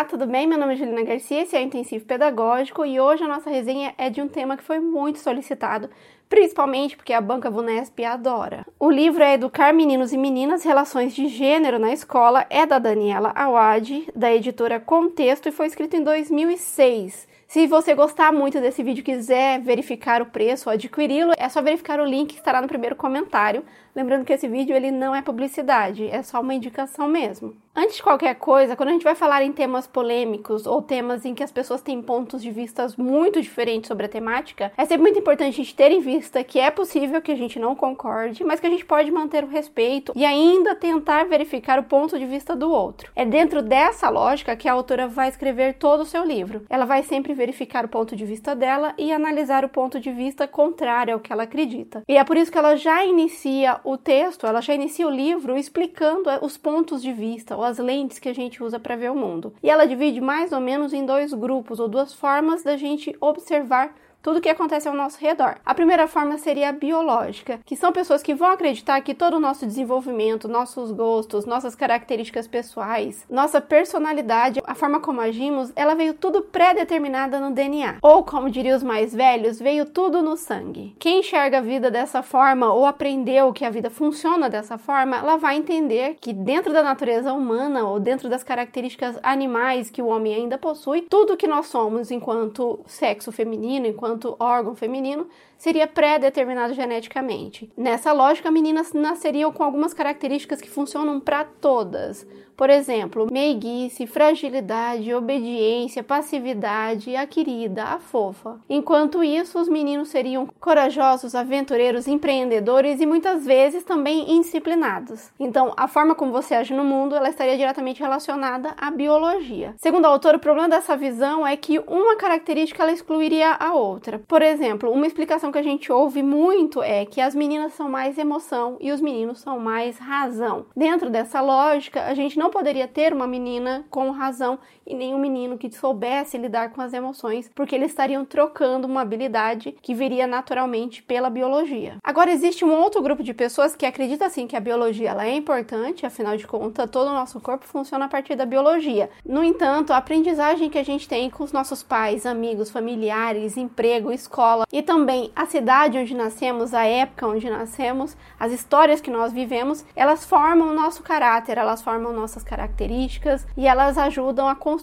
Olá, tudo bem? Meu nome é Juliana Garcia, esse é o Intensivo Pedagógico e hoje a nossa resenha é de um tema que foi muito solicitado, principalmente porque a banca Vunesp adora. O livro é Educar Meninos e Meninas, Relações de Gênero na Escola, é da Daniela Awad, da editora Contexto e foi escrito em 2006. Se você gostar muito desse vídeo e quiser verificar o preço ou adquiri-lo, é só verificar o link que estará no primeiro comentário. Lembrando que esse vídeo ele não é publicidade, é só uma indicação mesmo. Antes de qualquer coisa, quando a gente vai falar em temas polêmicos ou temas em que as pessoas têm pontos de vista muito diferentes sobre a temática, é sempre muito importante a gente ter em vista que é possível que a gente não concorde, mas que a gente pode manter o respeito e ainda tentar verificar o ponto de vista do outro. É dentro dessa lógica que a autora vai escrever todo o seu livro. Ela vai sempre verificar o ponto de vista dela e analisar o ponto de vista contrário ao que ela acredita. E é por isso que ela já inicia o texto, ela já inicia o livro explicando os pontos de vista ou as lentes que a gente usa para ver o mundo. E ela divide mais ou menos em dois grupos ou duas formas da gente observar tudo que acontece ao nosso redor. A primeira forma seria a biológica, que são pessoas que vão acreditar que todo o nosso desenvolvimento, nossos gostos, nossas características pessoais, nossa personalidade, a forma como agimos, ela veio tudo pré-determinada no DNA. Ou, como diriam os mais velhos, veio tudo no sangue. Quem enxerga a vida dessa forma ou aprendeu que a vida funciona dessa forma, ela vai entender que dentro da natureza humana ou dentro das características animais que o homem ainda possui, tudo que nós somos enquanto sexo feminino, enquanto enquanto órgão feminino seria pré-determinado geneticamente. Nessa lógica, meninas nasceriam com algumas características que funcionam para todas. Por exemplo, meiguice, fragilidade, obediência, passividade, a querida, a fofa. Enquanto isso, os meninos seriam corajosos, aventureiros, empreendedores e muitas vezes também indisciplinados. Então, a forma como você age no mundo, ela estaria diretamente relacionada à biologia. Segundo a autora, o problema dessa visão é que uma característica ela excluiria a outra. Por exemplo, uma explicação que a gente ouve muito é que as meninas são mais emoção e os meninos são mais razão. Dentro dessa lógica, a gente não poderia ter uma menina com razão e nem um menino que soubesse lidar com as emoções, porque eles estariam trocando uma habilidade que viria naturalmente pela biologia. Agora existe um outro grupo de pessoas que acredita assim que a biologia ela é importante, afinal de contas, todo o nosso corpo funciona a partir da biologia. No entanto, a aprendizagem que a gente tem com os nossos pais, amigos, familiares, emprego, escola e também a cidade onde nascemos, a época onde nascemos, as histórias que nós vivemos, elas formam o nosso caráter, elas formam nossas características e elas ajudam a construir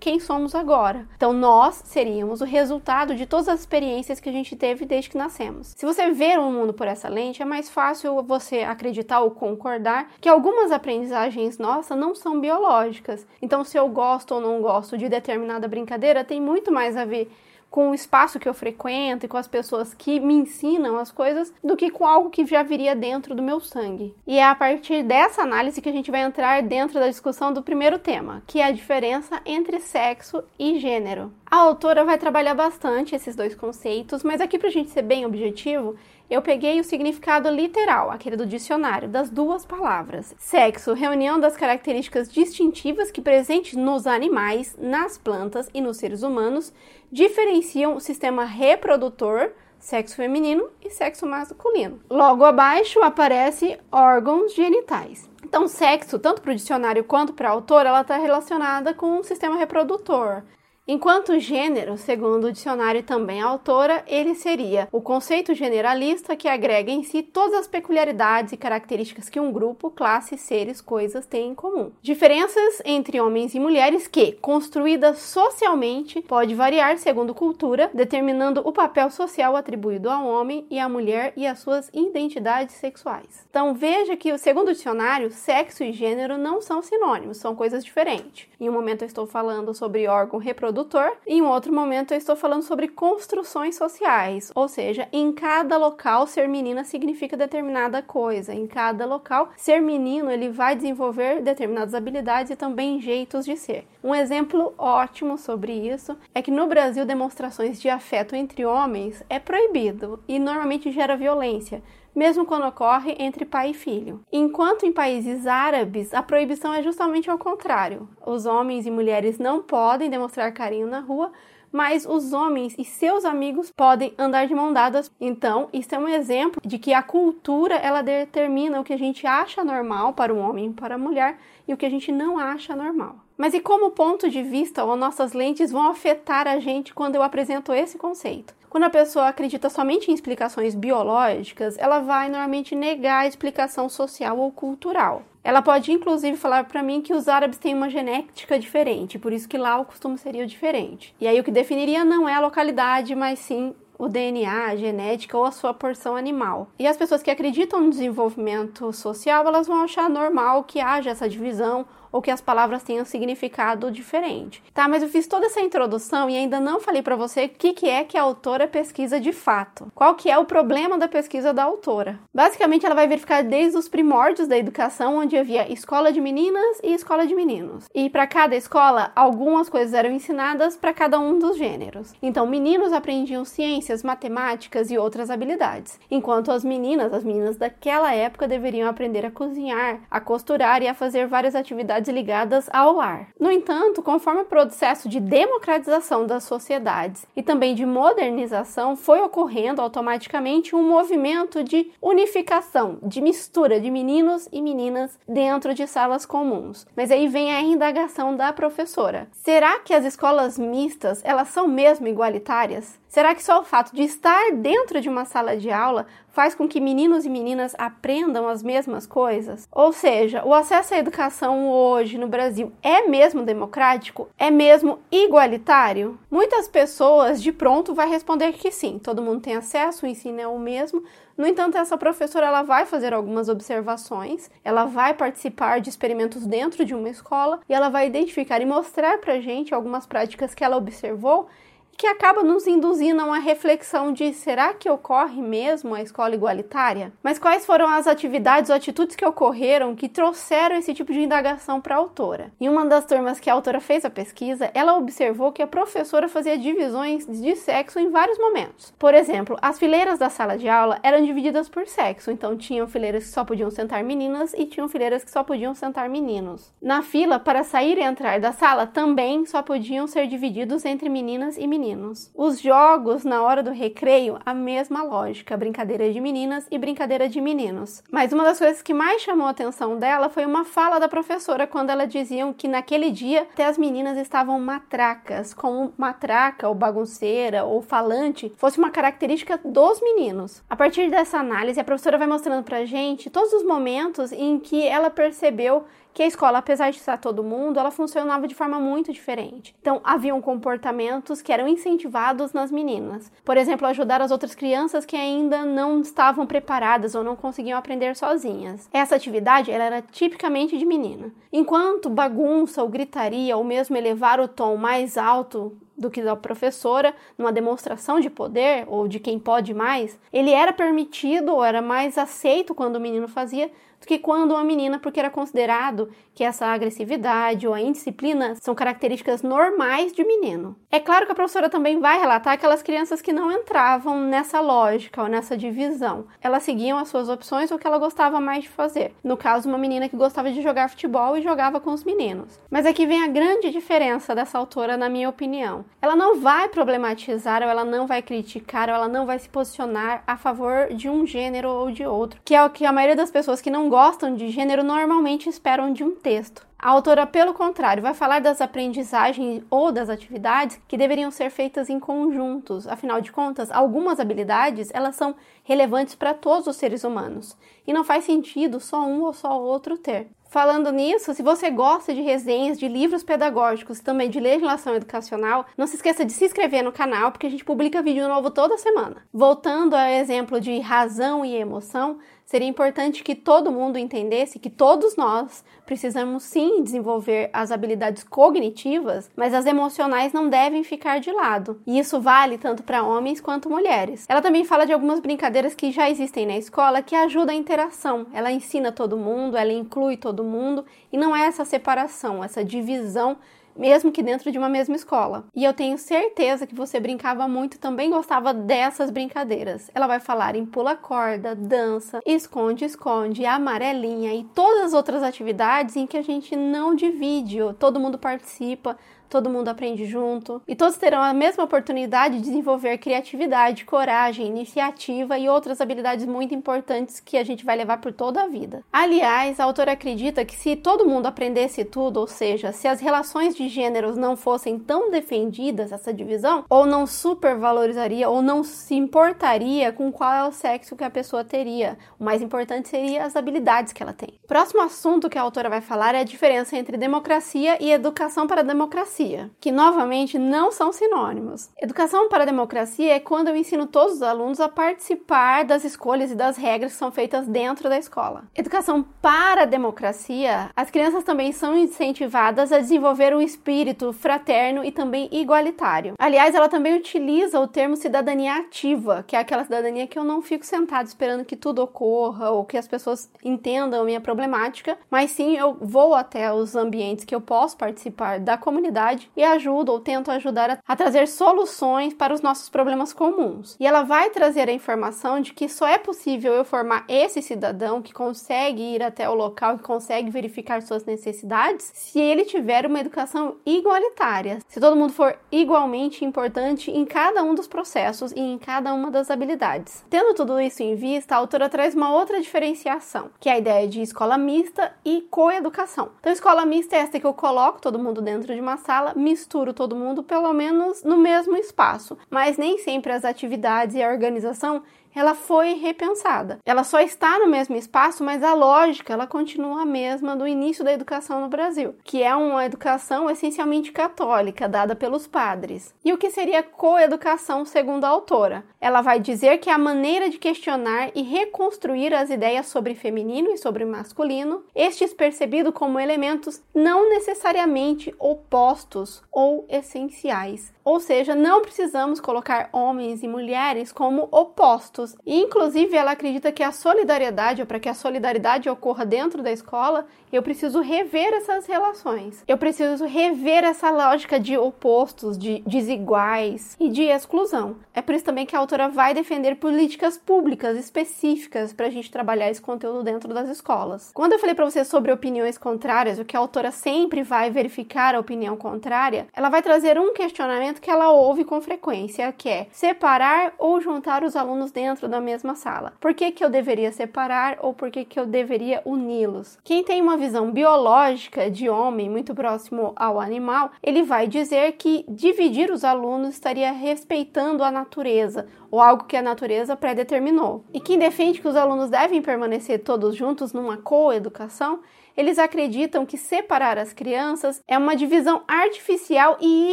quem somos agora. Então, nós seríamos o resultado de todas as experiências que a gente teve desde que nascemos. Se você ver o mundo por essa lente, é mais fácil você acreditar ou concordar que algumas aprendizagens nossas não são biológicas. Então, se eu gosto ou não gosto de determinada brincadeira, tem muito mais a ver com o espaço que eu frequento e com as pessoas que me ensinam as coisas do que com algo que já viria dentro do meu sangue. E é a partir dessa análise que a gente vai entrar dentro da discussão do primeiro tema, que é a diferença entre sexo e gênero. A autora vai trabalhar bastante esses dois conceitos, mas aqui para a gente ser bem objetivo, eu peguei o significado literal, aquele do dicionário, das duas palavras. Sexo, reunião das características distintivas que presentes nos animais, nas plantas e nos seres humanos diferenciam o sistema reprodutor, sexo feminino e sexo masculino. Logo abaixo aparece órgãos genitais. Então, sexo, tanto para o dicionário quanto para a autora, ela está relacionada com o sistema reprodutor. Enquanto gênero, segundo o dicionário também a autora, ele seria o conceito generalista que agrega em si todas as peculiaridades e características que um grupo, classe, seres, coisas têm em comum. Diferenças entre homens e mulheres que, construídas socialmente, pode variar segundo cultura, determinando o papel social atribuído ao homem e à mulher e as suas identidades sexuais. Então veja que, segundo o dicionário, sexo e gênero não são sinônimos, são coisas diferentes. Em um momento eu estou falando sobre órgão reprodutor produtor. Em outro momento, eu estou falando sobre construções sociais, ou seja, em cada local ser menina significa determinada coisa. Em cada local, ser menino ele vai desenvolver determinadas habilidades e também jeitos de ser. Um exemplo ótimo sobre isso é que no Brasil demonstrações de afeto entre homens é proibido e normalmente gera violência mesmo quando ocorre entre pai e filho. Enquanto em países árabes, a proibição é justamente ao contrário. Os homens e mulheres não podem demonstrar carinho na rua, mas os homens e seus amigos podem andar de mão dadas. Então, isso é um exemplo de que a cultura ela determina o que a gente acha normal para o homem e para a mulher e o que a gente não acha normal. Mas e como o ponto de vista ou nossas lentes vão afetar a gente quando eu apresento esse conceito? Quando a pessoa acredita somente em explicações biológicas, ela vai normalmente negar a explicação social ou cultural. Ela pode inclusive falar para mim que os árabes têm uma genética diferente, por isso que lá o costume seria diferente. E aí o que definiria não é a localidade, mas sim o DNA, a genética ou a sua porção animal. E as pessoas que acreditam no desenvolvimento social, elas vão achar normal que haja essa divisão ou que as palavras tenham significado diferente. Tá, mas eu fiz toda essa introdução e ainda não falei para você o que, que é que a autora pesquisa de fato. Qual que é o problema da pesquisa da autora? Basicamente, ela vai verificar desde os primórdios da educação, onde havia escola de meninas e escola de meninos. E para cada escola, algumas coisas eram ensinadas para cada um dos gêneros. Então, meninos aprendiam ciências, matemáticas e outras habilidades, enquanto as meninas, as meninas daquela época, deveriam aprender a cozinhar, a costurar e a fazer várias atividades atividades ligadas ao lar. No entanto, conforme o processo de democratização das sociedades e também de modernização, foi ocorrendo automaticamente um movimento de unificação, de mistura de meninos e meninas dentro de salas comuns. Mas aí vem a indagação da professora. Será que as escolas mistas, elas são mesmo igualitárias? Será que só o fato de estar dentro de uma sala de aula faz com que meninos e meninas aprendam as mesmas coisas? Ou seja, o acesso à educação hoje no Brasil é mesmo democrático? É mesmo igualitário? Muitas pessoas de pronto vai responder que sim, todo mundo tem acesso, o ensino é o mesmo. No entanto, essa professora ela vai fazer algumas observações, ela vai participar de experimentos dentro de uma escola e ela vai identificar e mostrar para gente algumas práticas que ela observou que acaba nos induzindo a uma reflexão de será que ocorre mesmo a escola igualitária? Mas quais foram as atividades ou atitudes que ocorreram que trouxeram esse tipo de indagação para a autora? Em uma das turmas que a autora fez a pesquisa, ela observou que a professora fazia divisões de sexo em vários momentos. Por exemplo, as fileiras da sala de aula eram divididas por sexo, então tinham fileiras que só podiam sentar meninas e tinham fileiras que só podiam sentar meninos. Na fila para sair e entrar da sala também só podiam ser divididos entre meninas e meninos meninos. Os jogos na hora do recreio, a mesma lógica, brincadeira de meninas e brincadeira de meninos. Mas uma das coisas que mais chamou a atenção dela foi uma fala da professora quando ela diziam que naquele dia até as meninas estavam matracas, como matraca ou bagunceira ou falante fosse uma característica dos meninos. A partir dessa análise, a professora vai mostrando pra gente todos os momentos em que ela percebeu que a escola, apesar de estar todo mundo, ela funcionava de forma muito diferente. Então, haviam comportamentos que eram incentivados nas meninas. Por exemplo, ajudar as outras crianças que ainda não estavam preparadas ou não conseguiam aprender sozinhas. Essa atividade era tipicamente de menina. Enquanto bagunça ou gritaria ou mesmo elevar o tom mais alto do que da professora, numa demonstração de poder ou de quem pode mais, ele era permitido ou era mais aceito quando o menino fazia do que quando uma menina, porque era considerado que essa agressividade ou a indisciplina são características normais de menino. É claro que a professora também vai relatar aquelas crianças que não entravam nessa lógica ou nessa divisão. Elas seguiam as suas opções ou o que ela gostava mais de fazer. No caso, uma menina que gostava de jogar futebol e jogava com os meninos. Mas aqui vem a grande diferença dessa autora, na minha opinião. Ela não vai problematizar, ou ela não vai criticar, ou ela não vai se posicionar a favor de um gênero ou de outro, que é o que a maioria das pessoas que não gostam de gênero normalmente esperam de um texto. A autora, pelo contrário, vai falar das aprendizagens ou das atividades que deveriam ser feitas em conjuntos. Afinal de contas, algumas habilidades elas são relevantes para todos os seres humanos e não faz sentido só um ou só outro ter. Falando nisso, se você gosta de resenhas de livros pedagógicos também de legislação educacional, não se esqueça de se inscrever no canal, porque a gente publica vídeo novo toda semana. Voltando ao exemplo de razão e emoção, seria importante que todo mundo entendesse que todos nós precisamos sim desenvolver as habilidades cognitivas, mas as emocionais não devem ficar de lado. E isso vale tanto para homens quanto mulheres. Ela também fala de algumas brincadeiras que já existem na escola que ajudam a interação. Ela ensina todo mundo, ela inclui todo mundo e não é essa separação, essa divisão mesmo que dentro de uma mesma escola. E eu tenho certeza que você brincava muito e também gostava dessas brincadeiras. Ela vai falar em pula corda, dança, esconde, esconde, amarelinha e todas as outras atividades em que a gente não divide, todo mundo participa, todo mundo aprende junto e todos terão a mesma oportunidade de desenvolver criatividade, coragem, iniciativa e outras habilidades muito importantes que a gente vai levar por toda a vida. Aliás, a autora acredita que se todo mundo aprendesse tudo, ou seja, se as relações de gêneros não fossem tão defendidas, essa divisão, ou não supervalorizaria ou não se importaria com qual é o sexo que a pessoa teria. O mais importante seria as habilidades que ela tem. Próximo assunto que a autora vai falar é a diferença entre democracia e educação para a democracia, que novamente não são sinônimos. Educação para a democracia é quando eu ensino todos os alunos a participar das escolhas e das regras que são feitas dentro da escola. Educação para a democracia, as crianças também são incentivadas a desenvolver um espírito fraterno e também igualitário. Aliás, ela também utiliza o termo cidadania ativa, que é aquela cidadania que eu não fico sentado esperando que tudo ocorra ou que as pessoas entendam minha problemática, mas sim eu vou até os ambientes que eu posso participar da comunidade e ajudo ou tento ajudar a, a trazer soluções para os nossos problemas comuns. E ela vai trazer a informação de que só é possível eu formar esse cidadão que consegue ir até o local, que consegue verificar suas necessidades, se ele tiver uma educação igualitária, se todo mundo for igualmente importante em cada um dos processos e em cada uma das habilidades. Tendo tudo isso em vista, a autora traz uma outra diferenciação, que é a ideia de escola mista e coeducação. Então, escola mista é essa que eu coloco todo mundo dentro de uma sala, misturo todo mundo pelo menos no mesmo espaço, mas nem sempre as atividades e a organização ela foi repensada. Ela só está no mesmo espaço, mas a lógica ela continua a mesma do início da educação no Brasil, que é uma educação essencialmente católica, dada pelos padres. E o que seria coeducação, segundo a autora? Ela vai dizer que é a maneira de questionar e reconstruir as ideias sobre feminino e sobre masculino, estes percebidos como elementos não necessariamente opostos ou essenciais. Ou seja, não precisamos colocar homens e mulheres como opostos. Inclusive, ela acredita que a solidariedade, ou para que a solidariedade ocorra dentro da escola, eu preciso rever essas relações. Eu preciso rever essa lógica de opostos, de desiguais e de exclusão. É por isso também que a autora vai defender políticas públicas específicas para a gente trabalhar esse conteúdo dentro das escolas. Quando eu falei para você sobre opiniões contrárias, o que a autora sempre vai verificar a opinião contrária, ela vai trazer um questionamento que ela ouve com frequência, que é separar ou juntar os alunos dentro da mesma sala. Por que, que eu deveria separar ou por que, que eu deveria uni-los? Quem tem uma visão biológica de homem muito próximo ao animal, ele vai dizer que dividir os alunos estaria respeitando a natureza ou algo que a natureza predeterminou. E quem defende que os alunos devem permanecer todos juntos numa coeducação eles acreditam que separar as crianças é uma divisão artificial e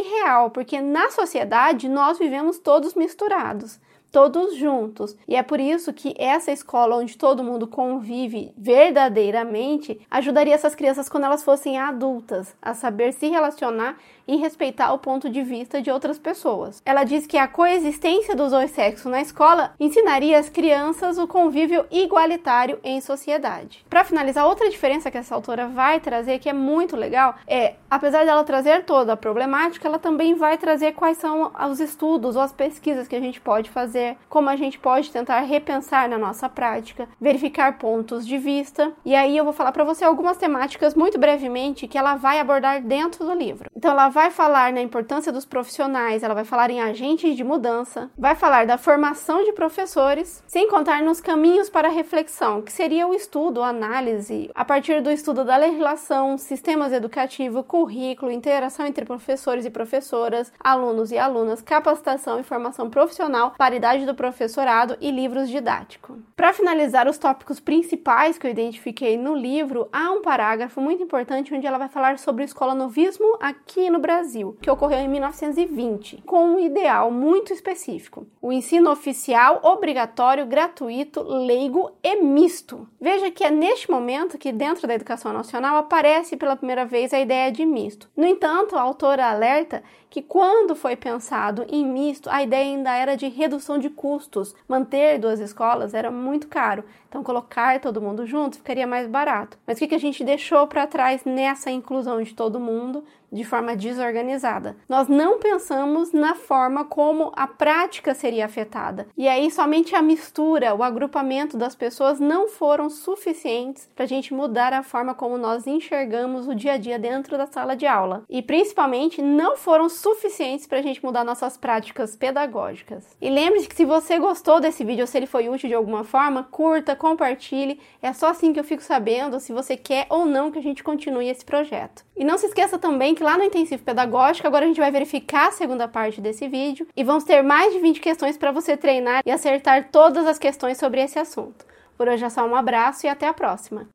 irreal, porque na sociedade nós vivemos todos misturados todos juntos. E é por isso que essa escola onde todo mundo convive verdadeiramente ajudaria essas crianças quando elas fossem adultas a saber se relacionar e respeitar o ponto de vista de outras pessoas. Ela diz que a coexistência dos dois sexos na escola ensinaria às crianças o convívio igualitário em sociedade. Para finalizar, outra diferença que essa autora vai trazer que é muito legal é, apesar dela trazer toda a problemática, ela também vai trazer quais são os estudos ou as pesquisas que a gente pode fazer, como a gente pode tentar repensar na nossa prática, verificar pontos de vista. E aí eu vou falar para você algumas temáticas muito brevemente que ela vai abordar dentro do livro. Então ela vai falar na importância dos profissionais, ela vai falar em agentes de mudança, vai falar da formação de professores, sem contar nos caminhos para reflexão, que seria o estudo, a análise, a partir do estudo da legislação, sistemas educativos, currículo, interação entre professores e professoras, alunos e alunas, capacitação e formação profissional, paridade do professorado e livros didáticos. Para finalizar os tópicos principais que eu identifiquei no livro, há um parágrafo muito importante onde ela vai falar sobre o escola novismo aqui no Brasil, que ocorreu em 1920, com um ideal muito específico: o ensino oficial obrigatório, gratuito, leigo e misto. Veja que é neste momento que, dentro da educação nacional, aparece pela primeira vez a ideia de misto. No entanto, a autora alerta que quando foi pensado em misto, a ideia ainda era de redução de custos. Manter duas escolas era muito caro, então colocar todo mundo junto ficaria mais barato. Mas o que a gente deixou para trás nessa inclusão de todo mundo? De forma desorganizada. Nós não pensamos na forma como a prática seria afetada. E aí somente a mistura, o agrupamento das pessoas não foram suficientes para a gente mudar a forma como nós enxergamos o dia a dia dentro da sala de aula. E principalmente não foram suficientes para a gente mudar nossas práticas pedagógicas. E lembre-se que se você gostou desse vídeo ou se ele foi útil de alguma forma, curta, compartilhe. É só assim que eu fico sabendo se você quer ou não que a gente continue esse projeto. E não se esqueça também que lá no intensivo pedagógico agora a gente vai verificar a segunda parte desse vídeo e vamos ter mais de 20 questões para você treinar e acertar todas as questões sobre esse assunto. Por hoje é só um abraço e até a próxima!